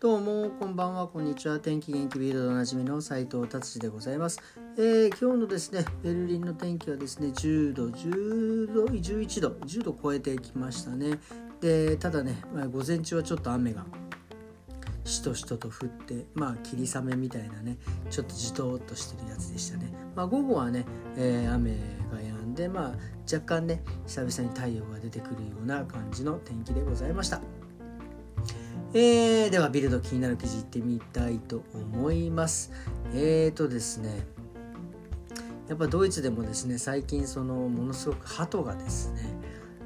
どうもこんばんはこんにちは。天気元気ビールドおなじみの斉藤達治でございます、えー、今日のですねベルリンの天気はですね10度10度11度10度超えてきましたね。でただね、午前中はちょっと雨がしとしとと降ってまあ霧雨みたいなねちょっとじとっとしてるやつでしたね。まあ午後はね、えー、雨が止んでまあ若干ね久々に太陽が出てくるような感じの天気でございました。えー、ではビルド気になる記事いってみたいと思います。えーとですねやっぱドイツでもですね最近そのものすごく鳩がですね、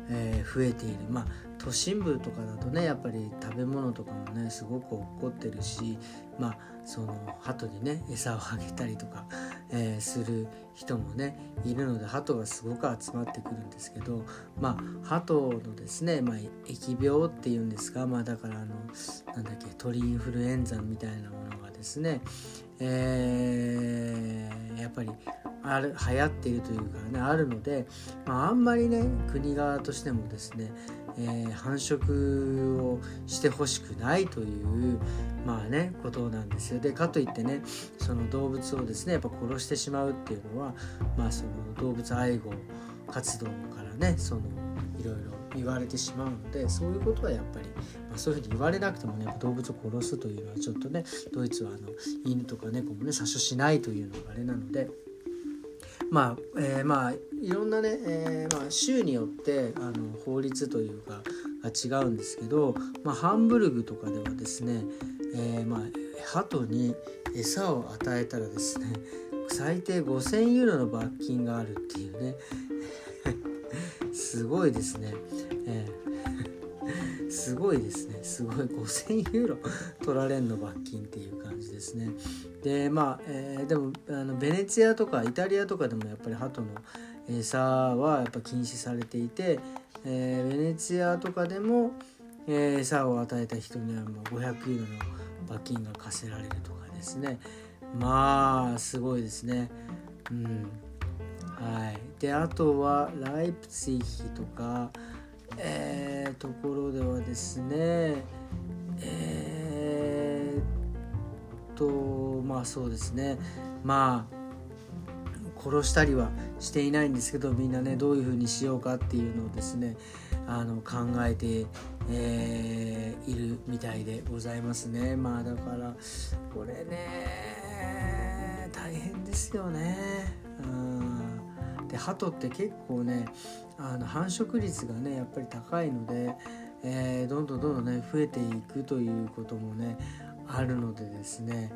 えー、増えている。まあ都心部とかだとねやっぱり食べ物とかもねすごく落っこってるしまあその鳩にね餌をあげたりとか、えー、する人もねいるので鳩がすごく集まってくるんですけどまあ鳩のですね、まあ、疫病っていうんですかまあだからあのなんだっけ鳥インフルエンザみたいなものがですね、えー、やっぱりある流行っているというかねあるので、まあ、あんまりね国側としてもですねえー、繁殖をしてほしくないというまあねことなんですよでかといってねその動物をですねやっぱ殺してしまうっていうのはまあその動物愛護活動からねそのいろいろ言われてしまうのでそういうことはやっぱり、まあ、そういうふうに言われなくてもね動物を殺すというのはちょっとねドイツはあの犬とか猫もね殺処しないというのがあれなので。まあ、えー、まあいろんなね、えー、まあ、州によってあの法律というかが違うんですけど、まあ、ハンブルグとかではですね、えー、まあ、鳩に餌を与えたらですね最低5,000ユーロの罰金があるっていうね すごいですね。えーすごいですね。すごい。5000ユーロ取られんの罰金っていう感じですね。でまあ、えー、でもあのベネツィアとかイタリアとかでもやっぱり鳩の餌はやっぱ禁止されていて、えー、ベネツィアとかでも、えー、餌を与えた人にはもう500ユーロの罰金が課せられるとかですね。まあすごいですね。うん。はい。であとはライプツィヒとかえー、ところではですねえー、とまあそうですね。まあ殺したりはしていないんですけどみんなねどういうふうにしようかっていうのをですねあの考えて、えー、いるみたいでございますね。まあだからこれね大変ですよね。うん。で鳩って結構ねあの繁殖率がねやっぱり高いので、えー、どんどんどんどんね増えていくということもねあるのでですね、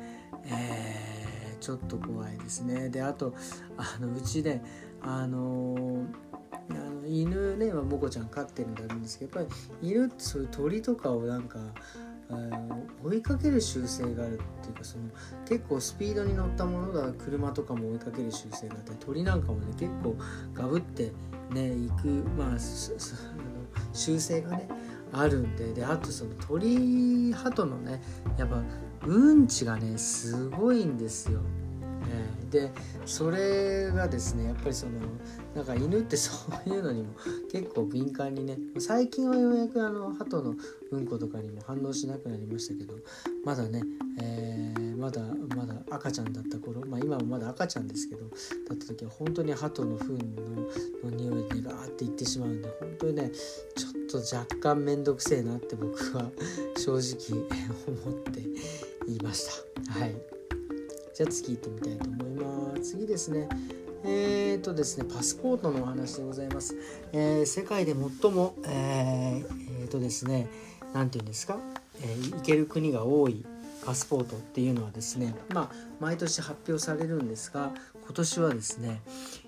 えー、ちょっと怖いですね。であとあのうちねあのあの犬ねモコちゃん飼ってるんであるんですけどやっぱり犬ってそういう鳥とかをなんか追いかける習性があるっていうかその結構スピードに乗ったものが車とかも追いかける習性があって鳥なんかもね結構ガブってね行くまあ 習性がねあるんでであとその鳥鳩のねやっぱうんちがねすごいんですよ。でそれがですねやっぱりそのなんか犬ってそういうのにも結構敏感にね最近はようやくあの鳩のうんことかにも反応しなくなりましたけどまだね、えー、まだまだ赤ちゃんだった頃まあ今もまだ赤ちゃんですけどだった時は本当に鳩の糞のの匂いでガーっていってしまうんで本当にねちょっと若干面倒くせえなって僕は正直思っていました。はいじゃあ次行ってみたいと思います。次ですね。えーとですね、パスポートのお話でございます。えー、世界で最も、えー、えー、とですね、何て言うんですか、えー、行ける国が多いパスポートっていうのはですね、まあ、毎年発表されるんですが、今年はですね、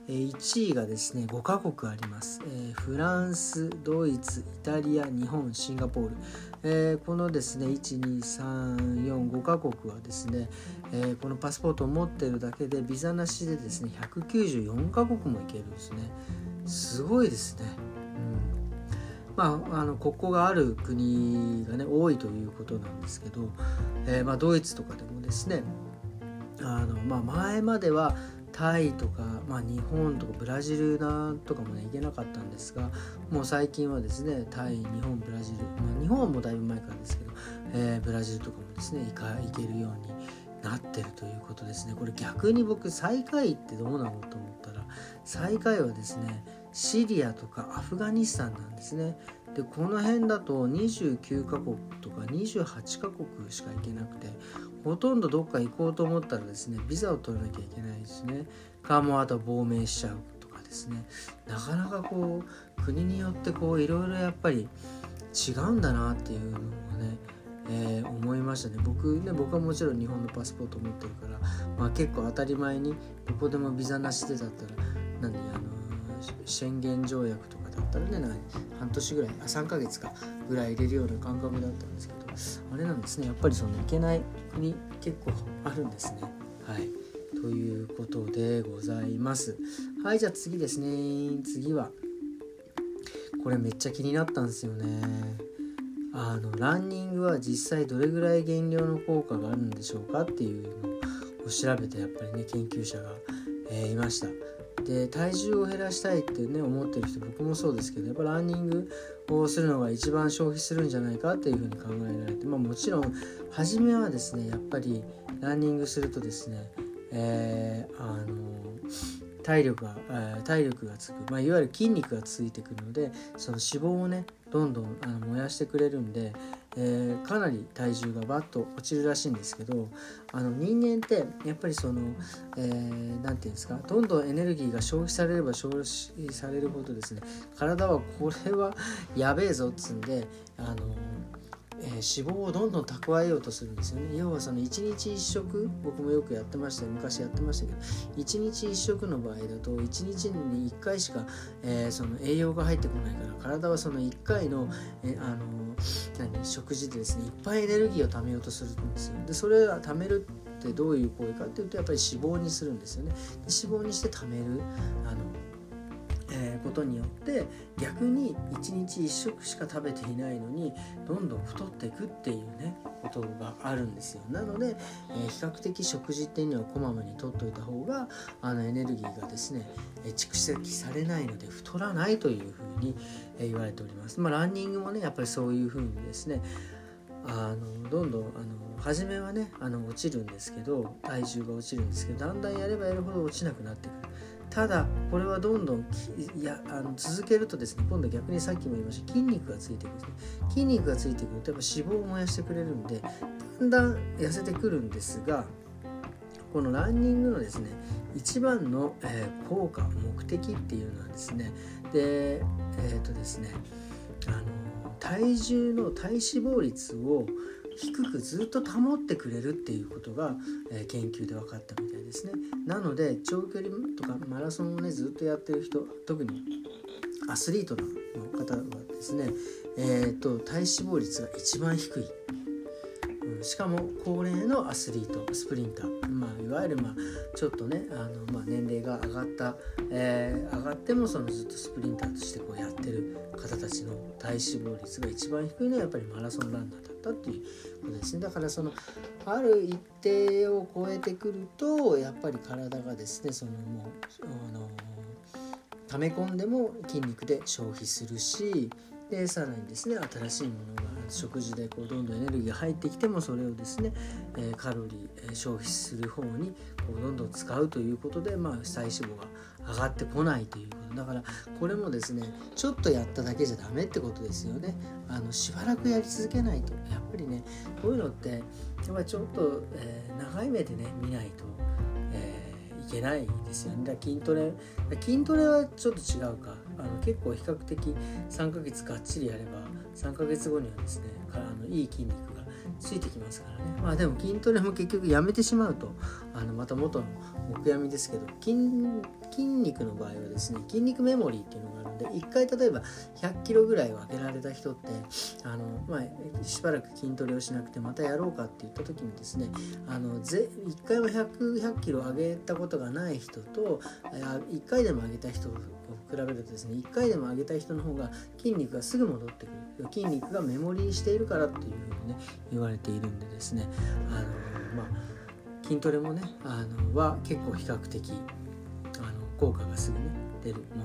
1位がですね5カ国あります、えフランスドイツイタリア日本シンガポール、えこのですね12345カ国はですね、えこのパスポートを持ってるだけでビザなしでですね194カ国も行けるんですね。すごいですね、うん、まああの国交がある国がね多いということなんですけど、えー、まあ、ドイツとかでもですねあの、まあ、前まではタイとか、まあ、日本とかブラジルなとかもね行けなかったんですがもう最近はですねタイ日本ブラジル、まあ、日本はもうだいぶ前からですけど、えー、ブラジルとかもですね行か行けるようになってるということですね。これ逆に僕最下位ってどうなのと思ったら最下位はですねシリアとかアフガニスタンなんですね。でこの辺だと29カ国とか28カ国しか行けなくてほとんどどっか行こうと思ったらですねビザを取らなきゃいけないですね。かもあと亡命しちゃうとかですね。なかなかこう国によってこういろいろやっぱり違うんだなっていうのをねえー、思いましたね。僕ね僕はもちろん日本のパスポート持ってるから、まあ、結構当たり前にどこでもビザなしでだったら何あの宣言条約とかだったらね半年ぐらいあ3ヶ月かぐらい入れるような感覚だったんですけどあれなんですねやっぱりそのいけない国結構あるんですね。はい。ということでございます。はいじゃあ次ですね。次はこれめっちゃ気になったんですよね。あのランニングは実際どれぐらい減量の効果があるんでしょうかっていうのを調べてやっぱりね研究者が、えー、いました。で体重を減らしたいってね思ってる人僕もそうですけどやっぱランニングをするのが一番消費するんじゃないかっていうふうに考えられてまあもちろん初めはですねやっぱりランニングするとですねえー、あの体力が、えー、体力がつく、まあ、いわゆる筋肉がついてくるのでその脂肪をねどんどんあの燃やしてくれるんで、えー、かなり体重がバッと落ちるらしいんですけどあの人間ってやっぱりその何、えー、て言うんですかどんどんエネルギーが消費されれば消費されるほどですね体はこれはやべえぞっつんであのえー、脂肪をどんどん蓄えようとするんですよね。要はその1日1食僕もよくやってました昔やってましたけど1日1食の場合だと1日に1回しか、えー、その栄養が入ってこないから体はその1回の,、え、あの何食事でですねいっぱいエネルギーを貯めようとするんですよ。でそれは貯めるってどういう行為かっていうとやっぱり脂肪にするんですよね。で脂肪にして貯める。あのことによって逆に1日1食しか食べていないのにどんどん太っていくっていうねことがあるんですよ。なので、えー、比較的食事っていうのはこまめにとっておいた方があのエネルギーがですね、え蓄積されないので太らないというふうに、え言われております。まあランニングもねやっぱりそういうふうにですねあのどんどんあの初めはねあの落ちるんですけど体重が落ちるんですけどだんだんやればやるほど落ちなくなってくる。ただこれはどんどんいやあの続けるとですね今度は逆にさっきも言いました筋肉がついてくるんですね。筋肉がついてくる。とやっぱ脂肪を燃やしてくれるんでだんだん痩せてくるんですがこのランニングのですね一番の、えー、効果目的っていうのはですねでえっ、ー、とですねあの体重の体脂肪率を低くずっと保ってくれるっていうことが、えー、研究で分かったみたいですね。なので長距離とかマラソンをねずっとやってる人特にアスリートの方はですねえーと、体脂肪率が一番低い、うん、しかも高齢のアスリートスプリンター、まあ、いわゆる、まあ、ちょっとねあの、まあ、年齢が上がった、えー、上がってもそのずっとスプリンターとしてこうやってる方たちの体脂肪率が一番低いのはやっぱりマラソンランナーだったっていうことですね。だからそのある一定を超えてくるとやっぱり体がですねそのもうあの溜め込んでも筋肉で消費するしでさらにですね新しいものが食事でこうどんどんエネルギーが入ってきてもそれをですね、え、カロリー、え、消費する方にこうどんどん使うということで、まあ、体脂肪が上がってこないということ。だからこれもですねちょっとやっただけじゃダメってことですよね。あのしばらくやり続けないと。やっぱりねこういうのってやっぱちょっと、えー、長い目でね見ないと、いけないですよね。だ筋トレ筋トレはちょっと違うか。あの結構比較的3ヶ月がっちりやれば3ヶ月後にはですねあのいい筋肉がついてきますからね。まあでも筋トレも結局やめてしまうとあのまた元のお悔やみですけど筋筋肉の場合はですね筋肉メモリーっていうのがあるので1回例えば100キロぐらいを上げられた人ってあの、まあ、しばらく筋トレをしなくてまたやろうかって言った時にですねあのぜ1回は 100, 100キロ上げたことがない人と1回でも上げた人比べるとですね1回でも上げた人の方が筋肉がすぐ戻ってくる。筋肉がメモリーしているからっていうふうにね言われているんでですね。あのまあ筋トレもねあのは結構比較的効果がすぐね出るも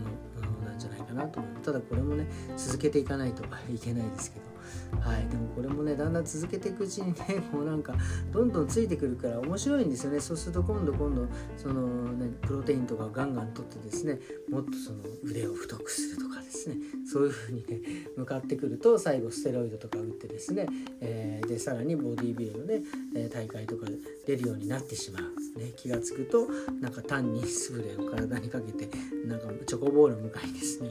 のなんじゃないかなと思う。ただこれもね続けていかないといけないですけど。はい、でもこれもねだんだん続けていくうちにね もうなんかどんどんついてくるから面白いんですよね。そうすると今度今度その、ね、プロテインとかガンガンとってですねもっとその腕を太くするとかですね。そういう風にね向かってくると最後ステロイドとか打ってですね、えー、でさらにボディービルのね大会とか出るようになってしまう、ね、気が付くとなんか単にスプレーを体にかけてなんかチョコボール向かいですね。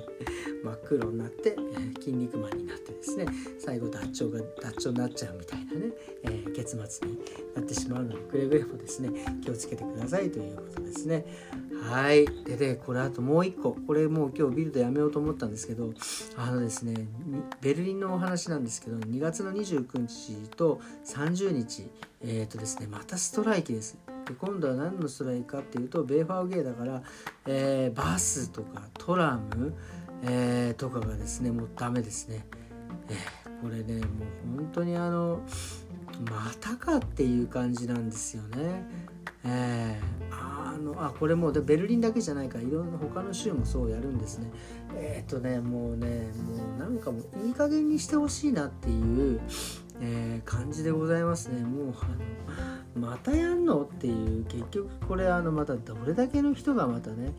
真っ黒になって、筋肉マンになってですね。最後脱腸が脱腸になっちゃうみたいなね、えー、結末になってしまうのでくれぐれもですね気をつけてくださいということですね。はい。ででこれあともう一個。これもう今日ビルドやめようと思ったんですけどあのですねベルリンのお話なんですけど2月の29日と30日えっ、ー、とですねまたストライキです。で今度は何のストライキかっていうとベーファーゲーだから、えー、バスとかトラム、えー、とかがですねもうダメですね、えー、これねもう本当にあのまたかっていう感じなんですよね。えー、あのあこれもうベルリンだけじゃないからいろんな他の州もそうやるんですね。えっ、とねもうねもうなんかもういい加減にしてほしいなっていう、えー、感じでございますね。もうあのまたやんのっていう結局これあのまたどれだけの人がまたね、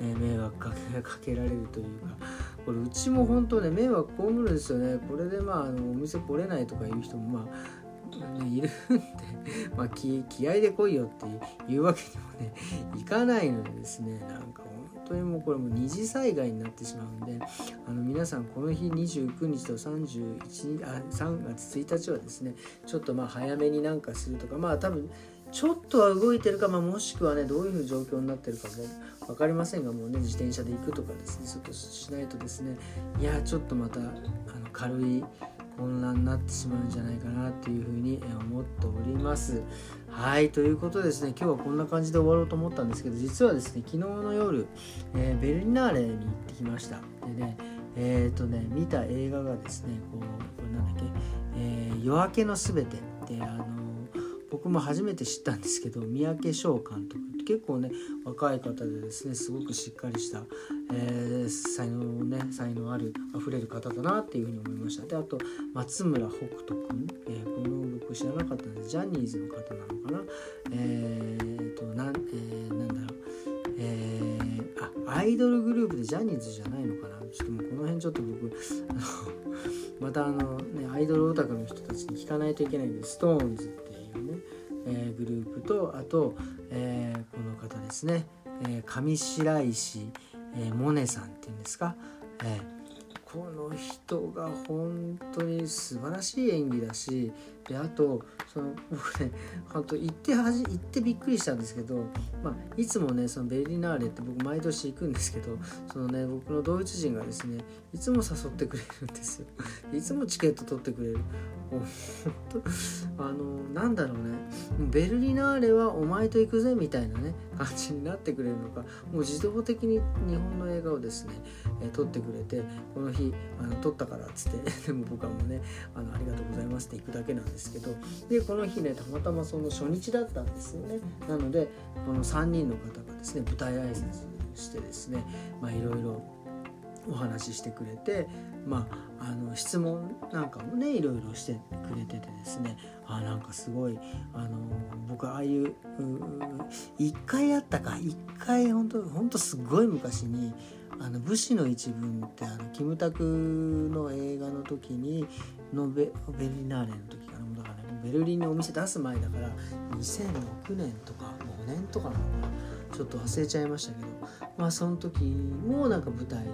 え、迷惑 かけられるというかこれうちも本当ね迷惑被るんですよね。これでまああのお店来れないとかいう人もまあ、いるんで、まあ気、気合で来いよっていうわけにもねいかないのでですね。なんか本当にもうこれも二次災害になってしまうんであの皆さんこの日29日と31あ3月1日はですねちょっとまあ早めになんかするとかまあ多分ちょっとは動いてるか、まあ、もしくはねどういう状況になってるかも分かりませんがもうね自転車で行くとかですねちょっとしないとですねいやちょっとまたあの軽い混乱になってしまうんじゃないかなっていうふうに思っております。はいということでですね今日はこんな感じで終わろうと思ったんですけど実はですね昨日の夜、えー、ベルリナーレに行ってきました。でねえっ、ー、とね見た映画がですねこうこれなんだっけ、えー、夜明けのすべてであの僕も初めて知ったんですけど三宅翔監督結構ね若い方でですねすごくしっかりした、えー、才能ね才能あるあふれる方だなっていうふうに思いました。であと松村北斗君、えー、この僕知らなかったんでジャニーズの方なのかな？えー、となん、えー、なんだろう。えー、あアイドルグループでジャニーズじゃないのかな？ちょっともうこの辺ちょっと僕またあのねアイドルオタクの人たちに聞かないといけないんで SixTONES って、え、グループとあと、え、この方ですね、え、上白石、えー、モネさんっていうんですか、えー、この人が本当に素晴らしい演技だしであとその僕ね本当行ってはじ行ってびっくりしたんですけど、まあ、いつもねそのベルリナーレって僕毎年行くんですけどそのね僕のドイツ人がですねいつも誘ってくれるんですよ。いつもチケット取ってくれる。本当あのなんだろうね。ベルリナーレはお前と行くぜみたいなね。感じになってくれるのか。もう自動的に日本の映画をですね、え撮ってくれてこの日あの撮ったからっつって でも僕はもうねあのありがとうございますって行くだけなんですけどでこの日ねたまたまその初日だったんですよね。なのでこの3人の方がですね舞台挨拶してですねまあいろいろお話ししてくれて、まあ、あの質問なんかもねいろいろしてくれててですね。あなんかすごいあの僕ああいう一回あったか一回本当本当すごい昔にあの武士の一文ってあのキムタクの映画の時にのベベルリナーレの時かな。だからねベルリンにお店出す前だから2006年とか5年とかなのかな。ちょっと忘れちゃいましたけど。まあその時もなんか舞台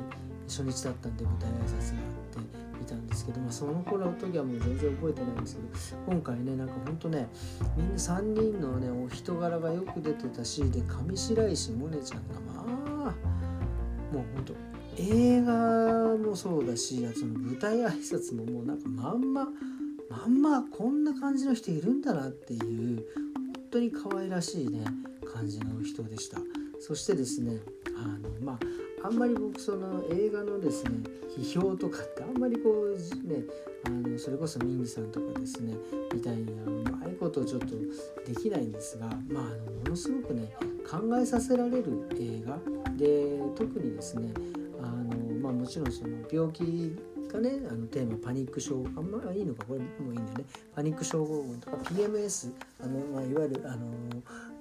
初日だったんで舞台挨拶があっていたんですけど、まあ、その頃の時はもう全然覚えてないんですけど今回ねなんかほんとねみんな3人のねお人柄がよく出てたしで上白石萌音ちゃんがまあもうほんと映画もそうだしその舞台挨拶ももうなんかまんままんまこんな感じの人いるんだなっていう本当に可愛らしいね感じの人でした。そしてですねあのまああんまり僕その映画のですね批評とかってあんまりこうねあのそれこそミンギさんとかですねみたいにうまいことちょっとできないんですがまああのものすごくね考えさせられる映画。で特にですねあの、まあ、もちろんその病気がねあのテーマパニック症。あんまいいのかこれもいいんだよね。パニック症候群とか PMS あの、まあ、いわゆるあの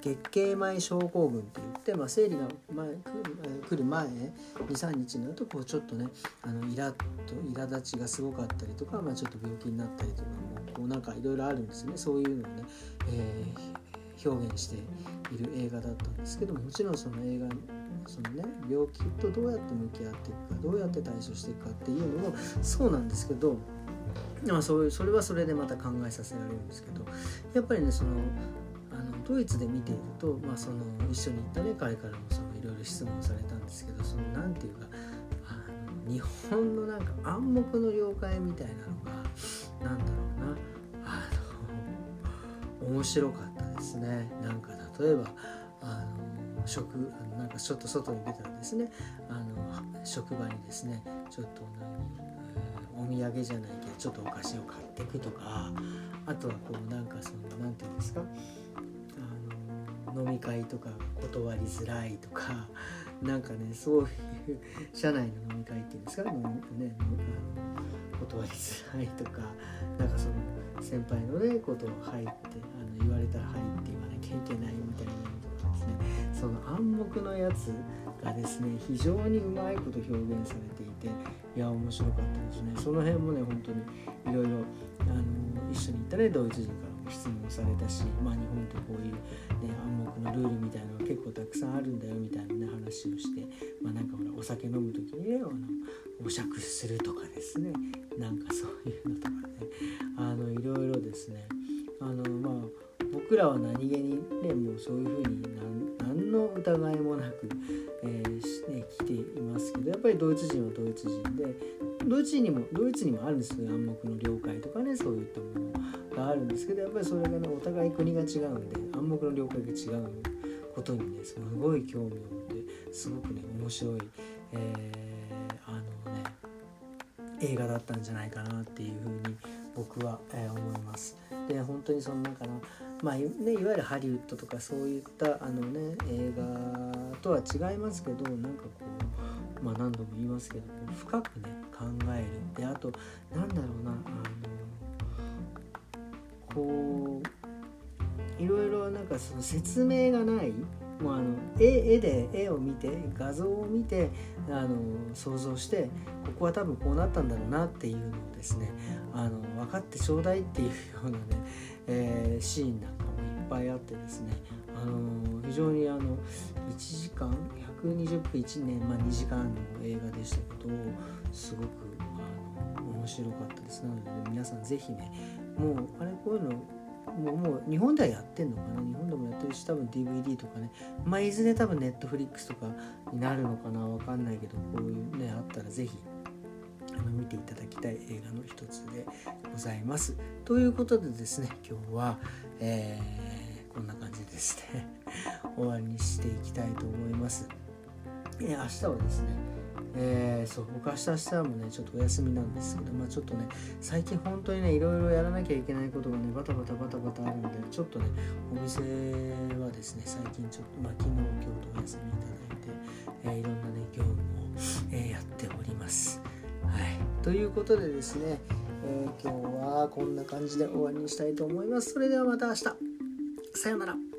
月経前症候群って言って、まあ、生理が前来る前23日になるとこうちょっとねあのイラッと苛立ちがすごかったりとか、まあ、ちょっと病気になったりとかもこうなんかいろいろあるんですね。そういうのをね、えー、表現している映画だったんですけどももちろんその映画そのね病気とどうやって向き合っていくかどうやって対処していくかっていうのもそうなんですけどまあ、そういうそれはそれでまた考えさせられるんですけどやっぱりねそのドイツで見ていると、まあ、その一緒に行ったね彼からもそのいろいろ質問されたんですけどその何て言うかあの日本のなんか暗黙の了解みたいなのがなんだろうなあの面白かったですね。なんか例えばあの食あのなんかちょっと外に出たらですね。あの職場にですねちょっと、お土産じゃないけどちょっとお菓子を買っていくとかあとはこうなんかその何て言うんですか飲み会とか断りづらいとかなんかねそういう社内の飲み会っていうんですか、ね、断りづらいとかなんかその先輩のねことを入ってあの言われたら入って言わなきゃいけないみたいなのとかですね。その暗黙のやつがですね非常にうまいこと表現されていていや面白かったですね。その辺もね本当にいろいろ一緒に行ったねドイツ人から。質問されたし、まあ、日本ってこういう、ね、暗黙のルールみたいなのが結構たくさんあるんだよみたいな、ね、話をして、まあ、なんかほらお酒飲む時にねあのお酌するとかですね。なんかそういうのとかね。あのいろいろですね。あのまあ僕らは何気にねもうそういうふうに何の疑いもなく、えーね、来ていますけどやっぱりドイツ人はドイツ人でドイツにもドイツにもあるんですよ暗黙の了解とかねそういったものがあるんですけどやっぱりそれがねお互い国が違うんで暗黙の了解が違うことにねすごい興味を持ってすごくね面白い、えー、あのね映画だったんじゃないかなっていうふうに僕は、えー、思います。で本当にそのなんかなまあね、いわゆるハリウッドとかそういったあの、ね、映画とは違いますけどなんかこう、まあ、何度も言いますけど深くね考える。であとなんだろうなあのこういろいろなんかその説明がない。もうあの絵絵で絵を見て画像を見てあの想像してここは多分こうなったんだろうなっていうのをですねあの分かってちょうだいっていうようなね、えー、シーンなんかもいっぱいあってですねあの非常にあの1時間120分1年、まあ、2時間の映画でしたけどすごくあの面白かったです。なので、皆さん是非ねもうあれこういうのもうもう日本ではやってんのかな？日本でもやってるし多分 DVD とかねまあいずれ多分 Netflix とかになるのかな？わかんないけどこういうねあったら是非あの見ていただきたい映画の一つでございます。ということでですね今日は、えー、こんな感じでですね終わりにしていきたいと思います。え、明日はですねえー、そう僕明日明日もねちょっとお休みなんですけど、まあ、ちょっとね最近本当にねいろいろやらなきゃいけないことがねバタバタバタバタあるんでちょっとねお店はですね最近ちょっと、まあ、昨日今日とお休みいただいて、えー、いろんなね業務を、えー、やっております。はい、ということでですね、え今日はこんな感じで終わりにしたいと思います。それではまた明日さようなら。